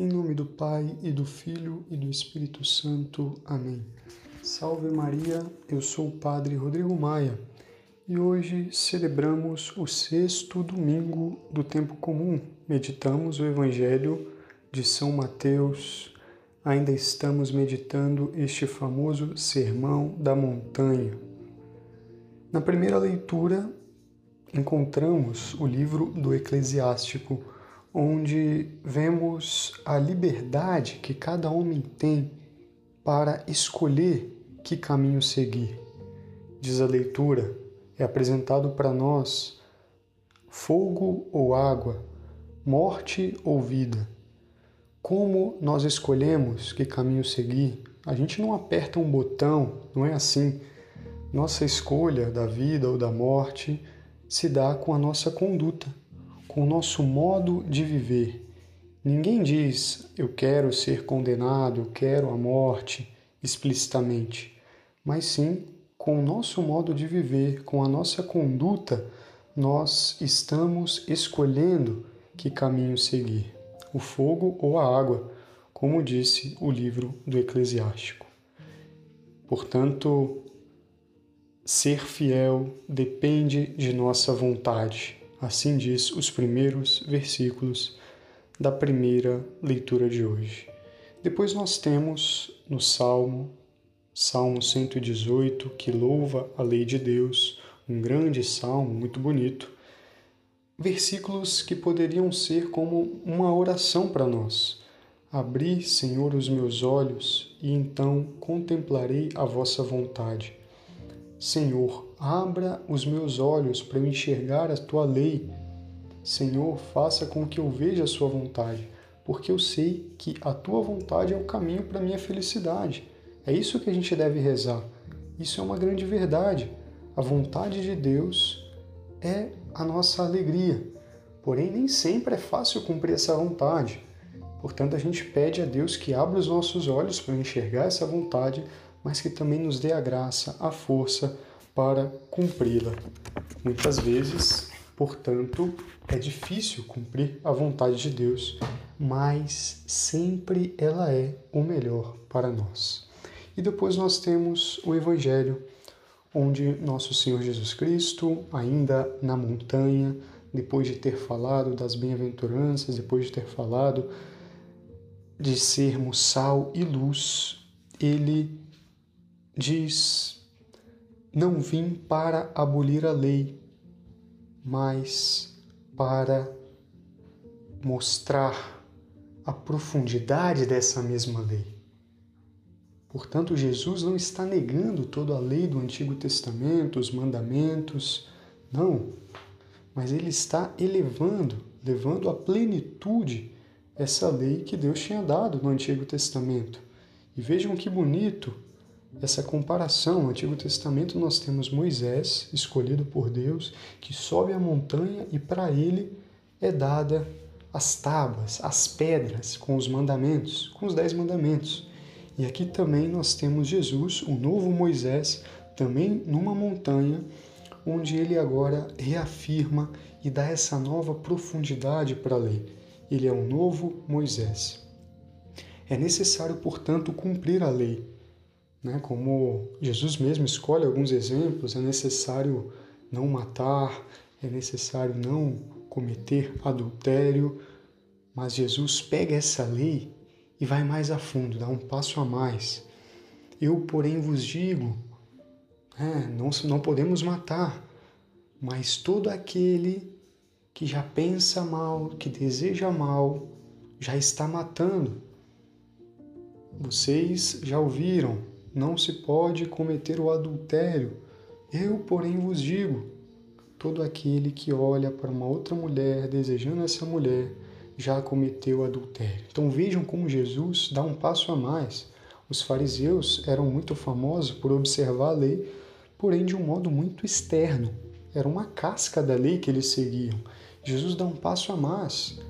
Em nome do Pai e do Filho e do Espírito Santo. Amém. Salve Maria, eu sou o Padre Rodrigo Maia e hoje celebramos o sexto domingo do tempo comum. Meditamos o Evangelho de São Mateus. Ainda estamos meditando este famoso Sermão da Montanha. Na primeira leitura, encontramos o livro do Eclesiástico, onde vemos a liberdade que cada homem tem para escolher que caminho seguir. Diz a leitura, é apresentado para nós fogo ou água, morte ou vida. Como nós escolhemos que caminho seguir? A gente não aperta um botão, não é assim. Nossa escolha da vida ou da morte se dá com a nossa conduta, com o nosso modo de viver. Ninguém diz eu quero ser condenado, eu quero a morte explicitamente, mas sim com o nosso modo de viver, com a nossa conduta, nós estamos escolhendo que caminho seguir, o fogo ou a água, como disse o livro do Eclesiástico. Portanto, Ser fiel depende de nossa vontade. Assim diz os primeiros versículos da primeira leitura de hoje. Depois nós temos no Salmo, Salmo 118, que louva a lei de Deus, um grande salmo muito bonito. Versículos que poderiam ser como uma oração para nós. Abri, Senhor, os meus olhos e então contemplarei a vossa vontade. Senhor, abra os meus olhos para eu enxergar a tua lei. Senhor, faça com que eu veja a sua vontade, porque eu sei que a tua vontade é o caminho para a minha felicidade. É isso que a gente deve rezar. Isso é uma grande verdade. A vontade de Deus é a nossa alegria. Porém, nem sempre é fácil cumprir essa vontade. Portanto, a gente pede a Deus que abra os nossos olhos para enxergar essa vontade mas que também nos dê a graça, a força para cumpri-la. Muitas vezes, portanto, é difícil cumprir a vontade de Deus, mas sempre ela é o melhor para nós. E depois nós temos o Evangelho, onde nosso Senhor Jesus Cristo, ainda na montanha, depois de ter falado das bem-aventuranças, depois de ter falado de sermos sal e luz, ele diz: Não vim para abolir a lei, mas para mostrar a profundidade dessa mesma lei. Portanto, Jesus não está negando toda a lei do Antigo Testamento, os mandamentos, não, mas ele está elevando, levando à plenitude essa lei que Deus tinha dado no Antigo Testamento. E vejam que bonito essa comparação. No Antigo Testamento nós temos Moisés, escolhido por Deus, que sobe a montanha e para ele é dada as tábuas, as pedras com os mandamentos, com os dez mandamentos. E aqui também nós temos Jesus, o novo Moisés, também numa montanha, onde ele agora reafirma e dá essa nova profundidade para a lei. Ele é um novo Moisés. É necessário, portanto, cumprir a lei, né? Como Jesus mesmo escolhe alguns exemplos, é necessário não matar, é necessário não cometer adultério, mas Jesus pega essa lei e vai mais a fundo, dá um passo a mais. Eu, porém, vos digo, é, não, não podemos matar, mas todo aquele que já pensa mal, que deseja mal, já está matando. Vocês já ouviram não se pode cometer o adultério. Eu, porém, vos digo: todo aquele que olha para uma outra mulher desejando essa mulher já cometeu adultério. Então vejam como Jesus dá um passo a mais. Os fariseus eram muito famosos por observar a lei, porém de um modo muito externo. Era uma casca da lei que eles seguiam. Jesus dá um passo a mais,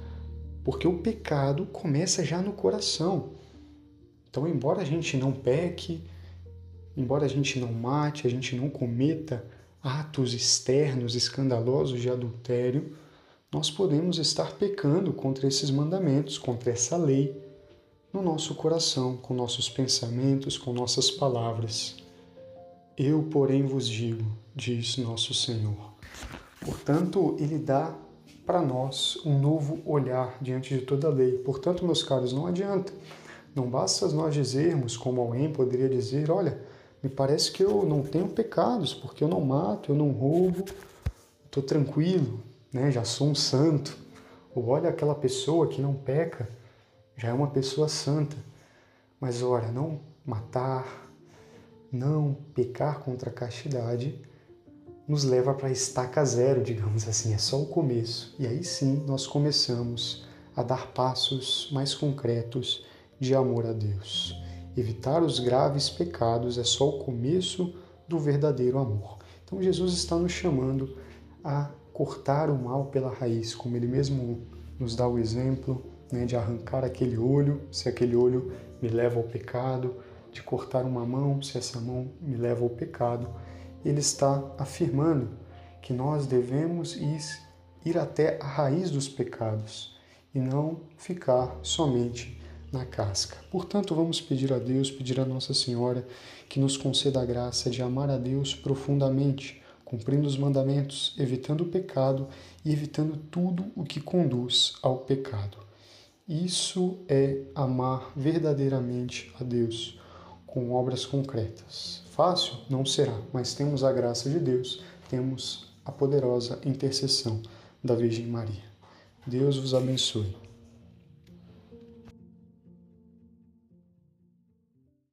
porque o pecado começa já no coração. Então, embora a gente não peque, embora a gente não mate, a gente não cometa atos externos escandalosos de adultério, nós podemos estar pecando contra esses mandamentos, contra essa lei, no nosso coração, com nossos pensamentos, com nossas palavras. Eu, porém, vos digo, diz nosso Senhor. Portanto, Ele dá para nós um novo olhar diante de toda a lei. Portanto, meus caros, não adianta. Não basta nós dizermos, como alguém poderia dizer: olha, me parece que eu não tenho pecados, porque eu não mato, eu não roubo, estou tranquilo, né? já sou um santo. Ou olha aquela pessoa que não peca, já é uma pessoa santa. Mas olha, não matar, não pecar contra a castidade nos leva para estaca zero, digamos assim, é só o começo. E aí sim nós começamos a dar passos mais concretos de amor a Deus. Evitar os graves pecados é só o começo do verdadeiro amor. Então Jesus está nos chamando a cortar o mal pela raiz, como ele mesmo nos dá o exemplo né, de arrancar aquele olho, se aquele olho me leva ao pecado, de cortar uma mão, se essa mão me leva ao pecado. Ele está afirmando que nós devemos ir, ir até a raiz dos pecados e não ficar somente na casca. Portanto, vamos pedir a Deus, pedir a Nossa Senhora que nos conceda a graça de amar a Deus profundamente cumprindo os mandamentos, evitando o pecado e evitando tudo o que conduz ao pecado. Isso é amar verdadeiramente a Deus com obras concretas. Fácil? Não será, mas temos a graça de Deus, temos a poderosa intercessão da Virgem Maria. Deus vos abençoe.